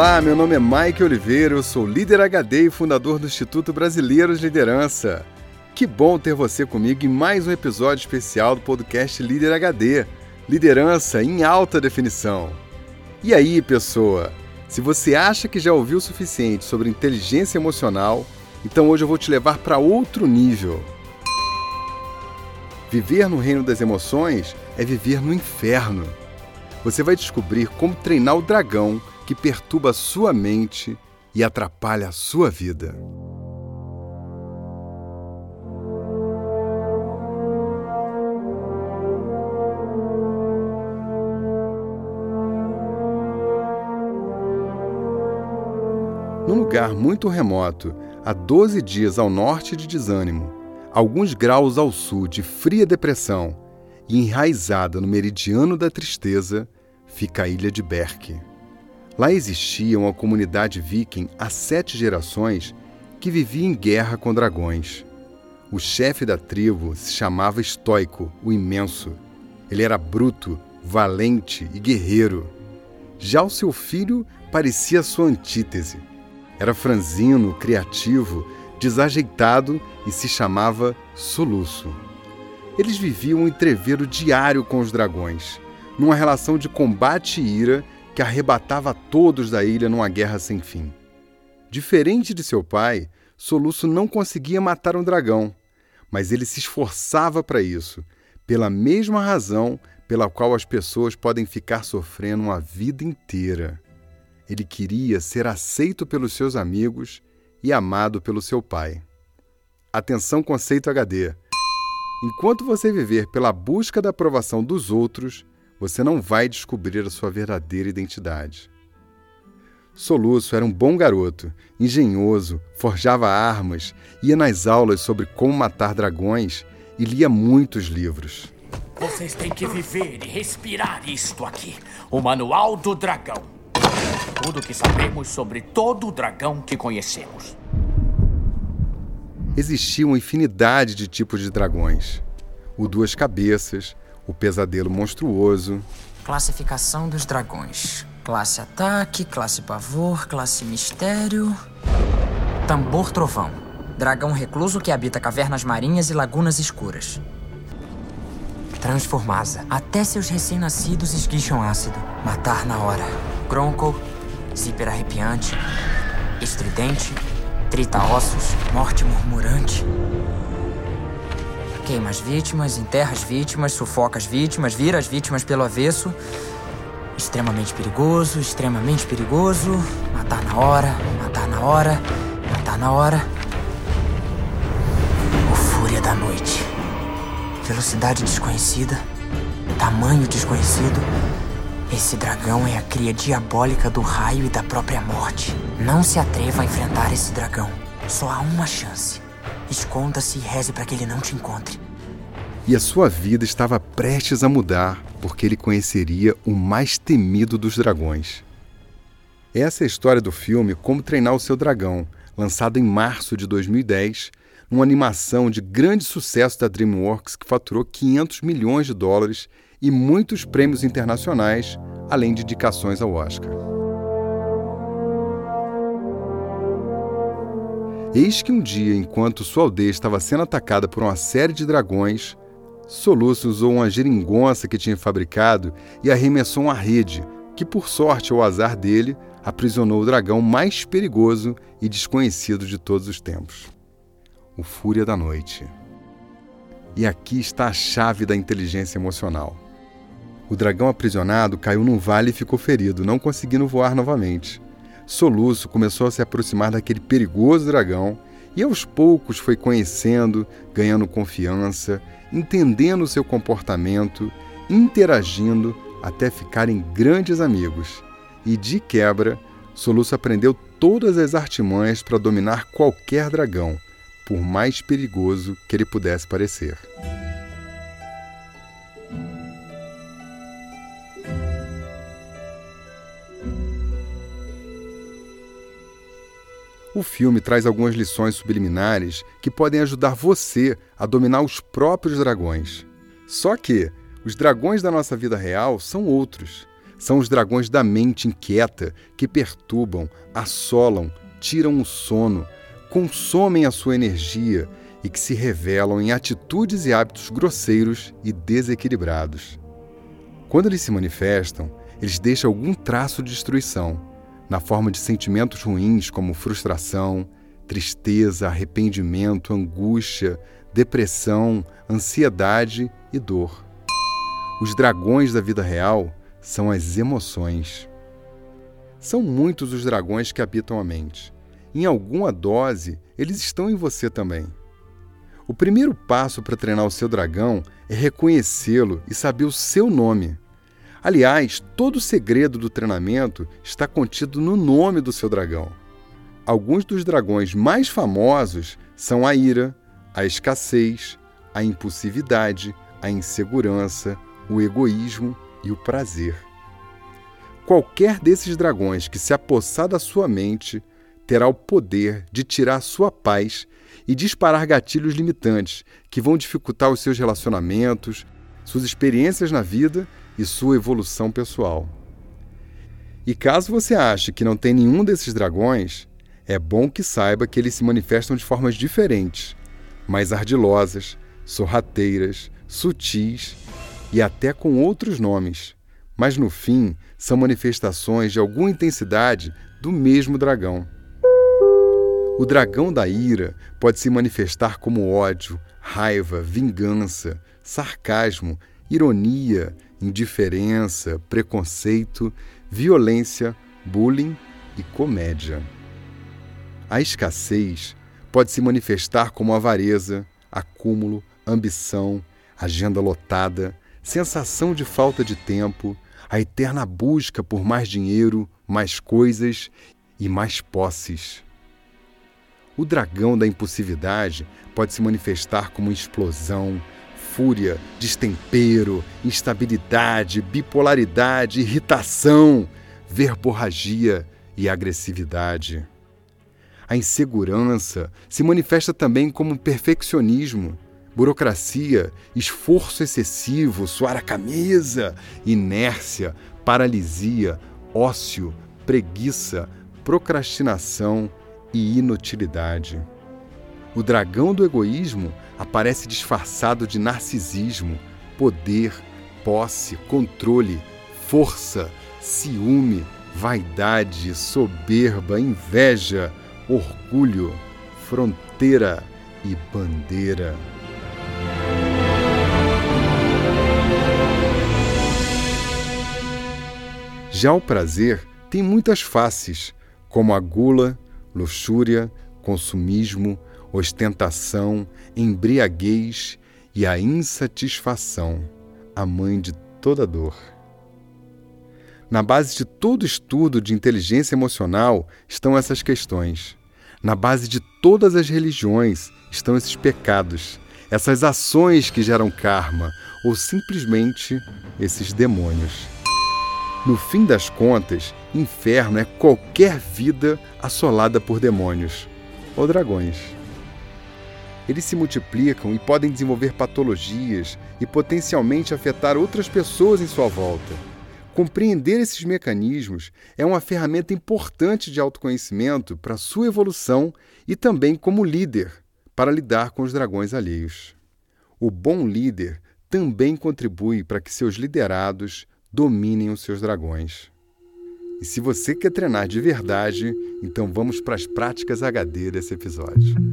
Olá, meu nome é Mike Oliveira, eu sou líder HD e fundador do Instituto Brasileiro de Liderança. Que bom ter você comigo em mais um episódio especial do podcast Líder HD Liderança em Alta Definição. E aí, pessoa? Se você acha que já ouviu o suficiente sobre inteligência emocional, então hoje eu vou te levar para outro nível. Viver no reino das emoções é viver no inferno. Você vai descobrir como treinar o dragão que perturba sua mente e atrapalha a sua vida. Num lugar muito remoto, a 12 dias ao norte de Desânimo, alguns graus ao sul de fria depressão e enraizada no meridiano da tristeza, fica a ilha de Berk. Lá existia uma comunidade viking há sete gerações que vivia em guerra com dragões. O chefe da tribo se chamava Estoico, o Imenso. Ele era bruto, valente e guerreiro. Já o seu filho parecia sua antítese. Era franzino, criativo, desajeitado e se chamava Soluço. Eles viviam um entreveiro diário com os dragões, numa relação de combate e ira que arrebatava todos da ilha numa guerra sem fim. Diferente de seu pai, Soluço não conseguia matar um dragão, mas ele se esforçava para isso, pela mesma razão pela qual as pessoas podem ficar sofrendo uma vida inteira. Ele queria ser aceito pelos seus amigos e amado pelo seu pai. Atenção, conceito HD. Enquanto você viver pela busca da aprovação dos outros, você não vai descobrir a sua verdadeira identidade. Soluço era um bom garoto, engenhoso, forjava armas, ia nas aulas sobre como matar dragões e lia muitos livros. Vocês têm que viver e respirar isto aqui: o Manual do Dragão. Tudo o que sabemos sobre todo o dragão que conhecemos. Existia uma infinidade de tipos de dragões: o duas cabeças, o pesadelo monstruoso. Classificação dos dragões: classe ataque, classe pavor, classe mistério. Tambor trovão. Dragão recluso que habita cavernas marinhas e lagunas escuras. Transformasa. Até seus recém-nascidos esguicham ácido. Matar na hora. Gronko. Zíper arrepiante. Estridente. Trita ossos. Morte murmurante. Queima as vítimas, enterra as vítimas, sufoca as vítimas, vira as vítimas pelo avesso. Extremamente perigoso, extremamente perigoso. Matar na hora, matar na hora, matar na hora. O Fúria da Noite. Velocidade desconhecida, tamanho desconhecido. Esse dragão é a cria diabólica do raio e da própria morte. Não se atreva a enfrentar esse dragão. Só há uma chance. Esconda-se e reze para que ele não te encontre. E a sua vida estava prestes a mudar, porque ele conheceria o mais temido dos dragões. Essa é a história do filme Como Treinar o Seu Dragão, lançado em março de 2010, numa animação de grande sucesso da DreamWorks que faturou 500 milhões de dólares e muitos prêmios internacionais, além de indicações ao Oscar. Eis que um dia, enquanto sua aldeia estava sendo atacada por uma série de dragões, Soluço usou uma geringonça que tinha fabricado e arremessou uma rede, que, por sorte ou azar dele, aprisionou o dragão mais perigoso e desconhecido de todos os tempos o Fúria da Noite. E aqui está a chave da inteligência emocional. O dragão aprisionado caiu num vale e ficou ferido, não conseguindo voar novamente. Soluço começou a se aproximar daquele perigoso dragão e aos poucos foi conhecendo, ganhando confiança, entendendo seu comportamento, interagindo até ficarem grandes amigos. E de quebra, Soluço aprendeu todas as artimanhas para dominar qualquer dragão, por mais perigoso que ele pudesse parecer. O filme traz algumas lições subliminares que podem ajudar você a dominar os próprios dragões. Só que os dragões da nossa vida real são outros. São os dragões da mente inquieta que perturbam, assolam, tiram o sono, consomem a sua energia e que se revelam em atitudes e hábitos grosseiros e desequilibrados. Quando eles se manifestam, eles deixam algum traço de destruição, na forma de sentimentos ruins como frustração, tristeza, arrependimento, angústia, depressão, ansiedade e dor. Os dragões da vida real são as emoções. São muitos os dragões que habitam a mente. Em alguma dose, eles estão em você também. O primeiro passo para treinar o seu dragão é reconhecê-lo e saber o seu nome. Aliás, todo o segredo do treinamento está contido no nome do seu dragão. Alguns dos dragões mais famosos são a ira, a escassez, a impulsividade, a insegurança, o egoísmo e o prazer. Qualquer desses dragões que se apossar da sua mente terá o poder de tirar sua paz e disparar gatilhos limitantes que vão dificultar os seus relacionamentos, suas experiências na vida e sua evolução pessoal. E caso você ache que não tem nenhum desses dragões, é bom que saiba que eles se manifestam de formas diferentes, mais ardilosas, sorrateiras, sutis e até com outros nomes, mas no fim são manifestações de alguma intensidade do mesmo dragão. O dragão da ira pode se manifestar como ódio, raiva, vingança, sarcasmo, ironia, indiferença, preconceito, violência, bullying e comédia. A escassez pode se manifestar como avareza, acúmulo, ambição, agenda lotada, sensação de falta de tempo, a eterna busca por mais dinheiro, mais coisas e mais posses. O dragão da impulsividade pode se manifestar como explosão, fúria, destempero, instabilidade, bipolaridade, irritação, verborragia e agressividade. A insegurança se manifesta também como perfeccionismo, burocracia, esforço excessivo, suar a camisa, inércia, paralisia, ócio, preguiça, procrastinação e inutilidade. O dragão do egoísmo aparece disfarçado de narcisismo, poder, posse, controle, força, ciúme, vaidade, soberba, inveja, orgulho, fronteira e bandeira. Já o prazer tem muitas faces, como a gula, luxúria, consumismo, ostentação, embriaguez e a insatisfação, a mãe de toda dor. Na base de todo estudo de inteligência emocional estão essas questões. Na base de todas as religiões estão esses pecados, essas ações que geram karma, ou simplesmente esses demônios. No fim das contas, inferno é qualquer vida assolada por demônios ou dragões. Eles se multiplicam e podem desenvolver patologias e potencialmente afetar outras pessoas em sua volta. Compreender esses mecanismos é uma ferramenta importante de autoconhecimento para sua evolução e também como líder para lidar com os dragões alheios. O bom líder também contribui para que seus liderados dominem os seus dragões. E se você quer treinar de verdade, então vamos para as práticas HD desse episódio.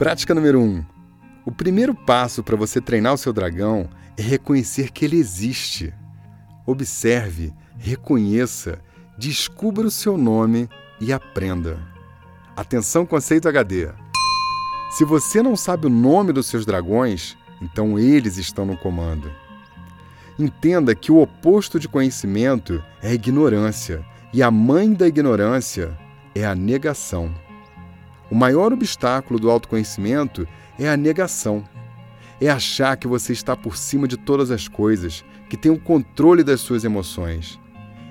Prática número 1. Um. O primeiro passo para você treinar o seu dragão é reconhecer que ele existe. Observe, reconheça, descubra o seu nome e aprenda. Atenção, conceito HD. Se você não sabe o nome dos seus dragões, então eles estão no comando. Entenda que o oposto de conhecimento é ignorância, e a mãe da ignorância é a negação. O maior obstáculo do autoconhecimento é a negação. É achar que você está por cima de todas as coisas, que tem o controle das suas emoções.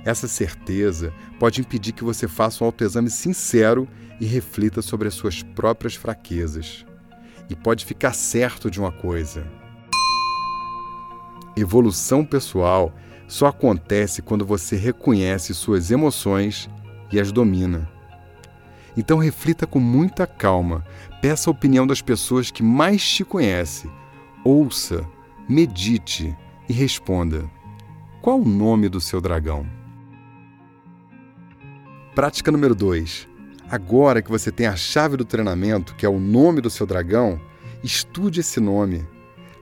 Essa certeza pode impedir que você faça um autoexame sincero e reflita sobre as suas próprias fraquezas. E pode ficar certo de uma coisa: evolução pessoal só acontece quando você reconhece suas emoções e as domina. Então reflita com muita calma, peça a opinião das pessoas que mais te conhecem, ouça, medite e responda: Qual o nome do seu dragão? Prática número 2. Agora que você tem a chave do treinamento, que é o nome do seu dragão, estude esse nome.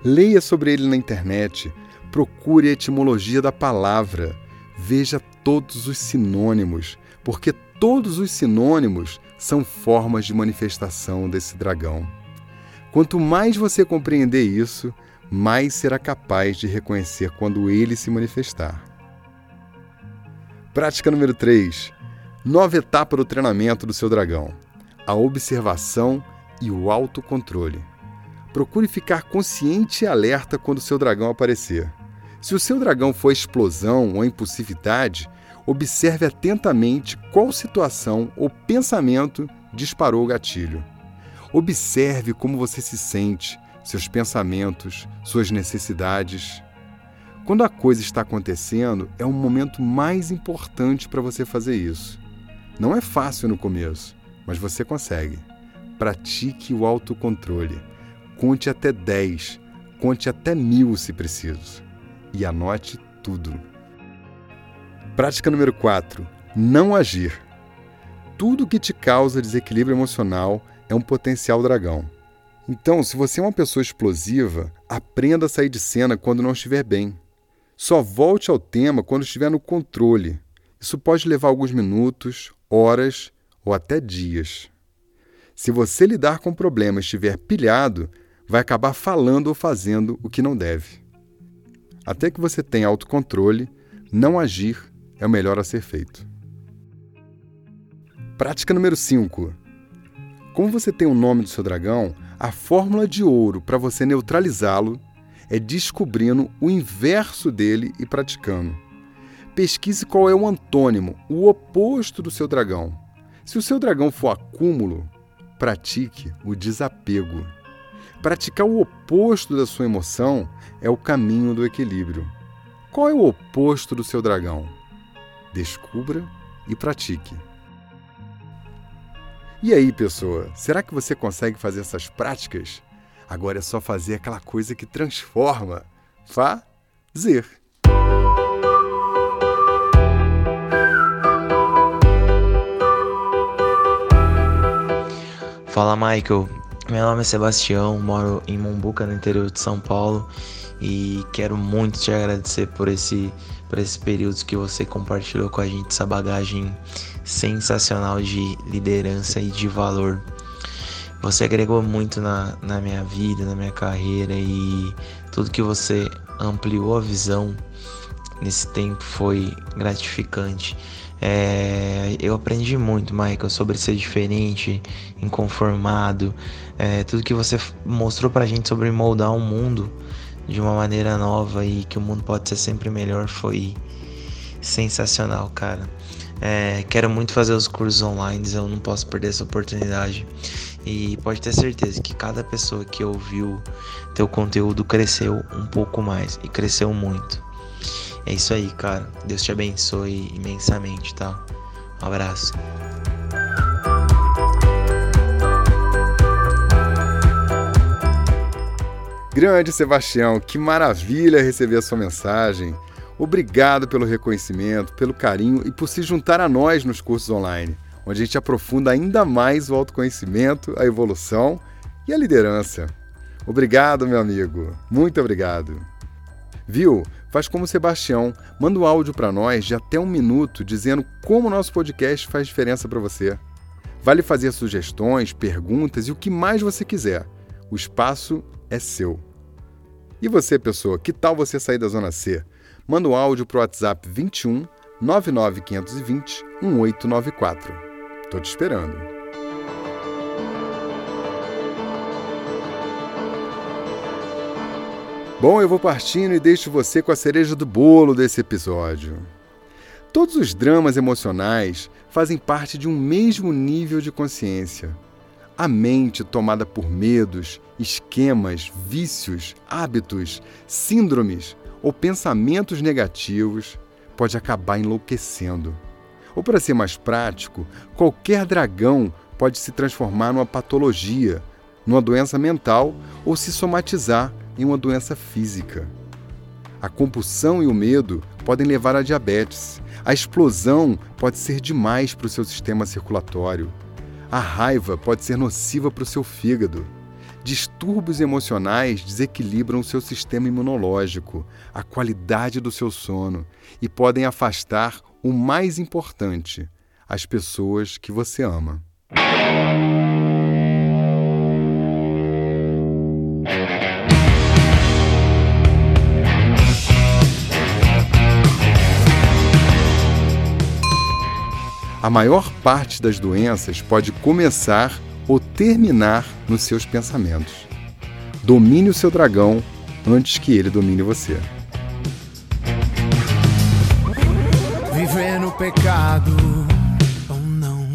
Leia sobre ele na internet, procure a etimologia da palavra, veja todos os sinônimos, porque todos os sinônimos são formas de manifestação desse dragão. Quanto mais você compreender isso, mais será capaz de reconhecer quando ele se manifestar. Prática número 3. Nova etapa do treinamento do seu dragão: a observação e o autocontrole. Procure ficar consciente e alerta quando seu dragão aparecer. Se o seu dragão for explosão ou impulsividade, observe atentamente qual situação ou pensamento disparou o gatilho. Observe como você se sente, seus pensamentos, suas necessidades. Quando a coisa está acontecendo, é o momento mais importante para você fazer isso. Não é fácil no começo, mas você consegue. Pratique o autocontrole. Conte até 10, conte até mil se preciso. E anote tudo. Prática número 4. Não agir. Tudo que te causa desequilíbrio emocional é um potencial dragão. Então, se você é uma pessoa explosiva, aprenda a sair de cena quando não estiver bem. Só volte ao tema quando estiver no controle. Isso pode levar alguns minutos, horas ou até dias. Se você lidar com o problema e estiver pilhado, vai acabar falando ou fazendo o que não deve. Até que você tenha autocontrole, não agir é o melhor a ser feito. Prática número 5. Como você tem o nome do seu dragão, a fórmula de ouro para você neutralizá-lo é descobrindo o inverso dele e praticando. Pesquise qual é o antônimo, o oposto do seu dragão. Se o seu dragão for acúmulo, pratique o desapego. Praticar o oposto da sua emoção é o caminho do equilíbrio. Qual é o oposto do seu dragão? Descubra e pratique. E aí, pessoa, será que você consegue fazer essas práticas? Agora é só fazer aquela coisa que transforma. Fazer. Fala Michael, meu nome é Sebastião, moro em Mombuca, no interior de São Paulo, e quero muito te agradecer por esse por esse período que você compartilhou com a gente essa bagagem sensacional de liderança e de valor. Você agregou muito na, na minha vida, na minha carreira e tudo que você ampliou a visão nesse tempo foi gratificante. É, eu aprendi muito, Michael, sobre ser diferente, inconformado, é, tudo que você mostrou pra gente sobre moldar o mundo de uma maneira nova e que o mundo pode ser sempre melhor foi sensacional, cara. É, quero muito fazer os cursos online, eu não posso perder essa oportunidade. E pode ter certeza que cada pessoa que ouviu teu conteúdo cresceu um pouco mais e cresceu muito. É isso aí, cara. Deus te abençoe imensamente, tá? Um abraço. Grande Sebastião, que maravilha receber a sua mensagem. Obrigado pelo reconhecimento, pelo carinho e por se juntar a nós nos cursos online, onde a gente aprofunda ainda mais o autoconhecimento, a evolução e a liderança. Obrigado, meu amigo. Muito obrigado. Viu? Faz como o Sebastião, manda um áudio para nós de até um minuto dizendo como o nosso podcast faz diferença para você. Vale fazer sugestões, perguntas e o que mais você quiser. O espaço é seu. E você, pessoa, que tal você sair da Zona C? Manda um áudio para o WhatsApp 21 99520 1894. Tô te esperando. Bom, eu vou partindo e deixo você com a cereja do bolo desse episódio. Todos os dramas emocionais fazem parte de um mesmo nível de consciência. A mente tomada por medos, esquemas, vícios, hábitos, síndromes ou pensamentos negativos pode acabar enlouquecendo. Ou, para ser mais prático, qualquer dragão pode se transformar numa patologia, numa doença mental ou se somatizar em uma doença física. A compulsão e o medo podem levar a diabetes. A explosão pode ser demais para o seu sistema circulatório. A raiva pode ser nociva para o seu fígado. Distúrbios emocionais desequilibram o seu sistema imunológico, a qualidade do seu sono e podem afastar o mais importante, as pessoas que você ama. A maior parte das doenças pode começar ou terminar nos seus pensamentos. Domine o seu dragão antes que ele domine você. Viver no pecado ou não,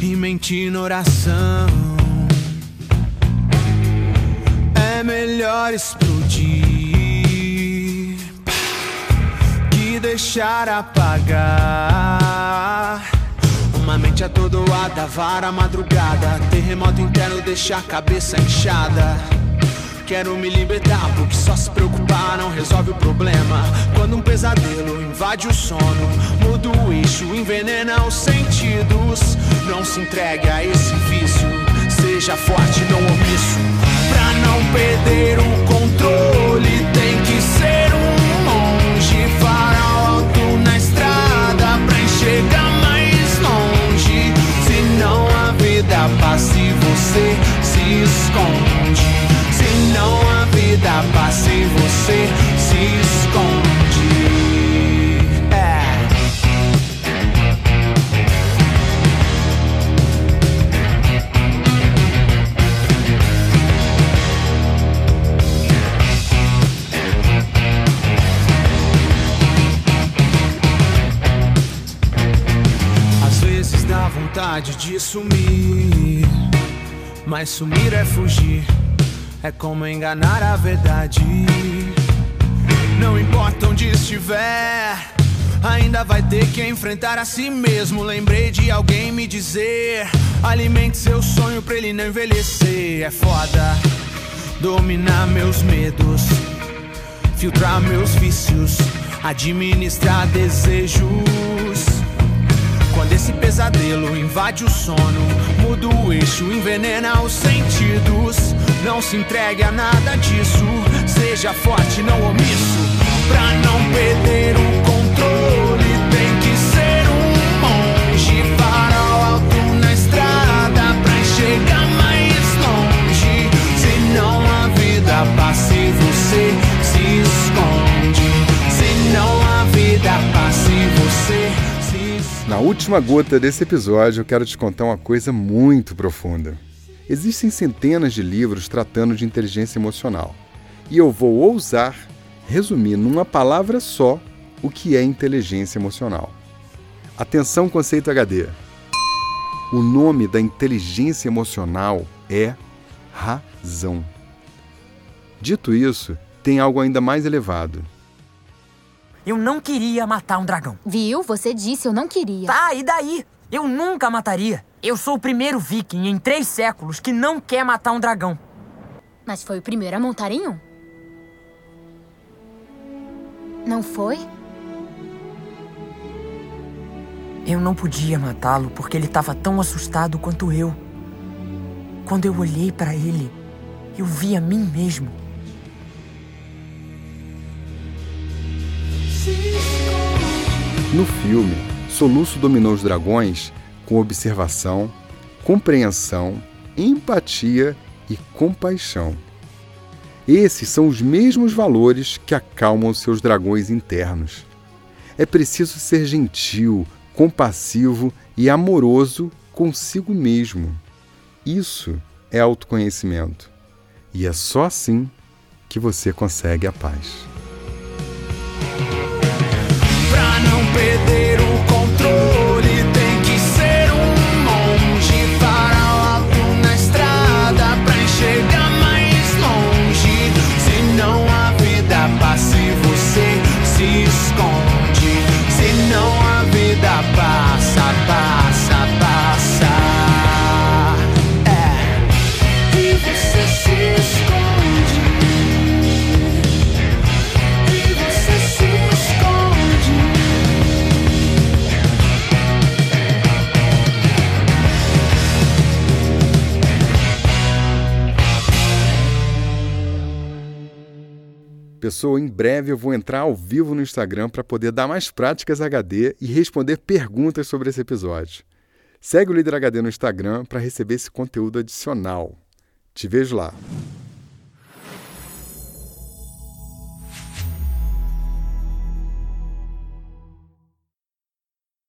e mentir na oração. É melhor explodir que deixar apagar. Uma mente atordoada, vara madrugada. Terremoto interno deixa a cabeça inchada. Quero me libertar, porque só se preocupar não resolve o problema. Quando um pesadelo invade o sono, muda o eixo, envenena os sentidos. Não se entregue a esse vício, seja forte, não omisso. Pra não perder o controle, tem que ser mas sumir é fugir, é como enganar a verdade. Não importa onde estiver, ainda vai ter que enfrentar a si mesmo. Lembrei de alguém me dizer: alimente seu sonho pra ele não envelhecer. É foda dominar meus medos, filtrar meus vícios, administrar desejos. Esse pesadelo invade o sono, muda o eixo, envenena os sentidos. Não se entregue a nada disso, seja forte, não omisso. Pra não perder o controle, última gota desse episódio, eu quero te contar uma coisa muito profunda. Existem centenas de livros tratando de inteligência emocional, e eu vou ousar resumir numa palavra só o que é inteligência emocional. Atenção, conceito HD. O nome da inteligência emocional é razão. Dito isso, tem algo ainda mais elevado. Eu não queria matar um dragão. Viu? Você disse eu não queria. Tá, e daí? Eu nunca mataria. Eu sou o primeiro viking em três séculos que não quer matar um dragão. Mas foi o primeiro a montar em um. Não foi? Eu não podia matá-lo porque ele estava tão assustado quanto eu. Quando eu olhei para ele, eu vi a mim mesmo. No filme, Soluço dominou os dragões com observação, compreensão, empatia e compaixão. Esses são os mesmos valores que acalmam seus dragões internos. É preciso ser gentil, compassivo e amoroso consigo mesmo. Isso é autoconhecimento. E é só assim que você consegue a paz. Pra perder Pessoal, em breve eu vou entrar ao vivo no Instagram para poder dar mais práticas HD e responder perguntas sobre esse episódio. Segue o Líder HD no Instagram para receber esse conteúdo adicional. Te vejo lá.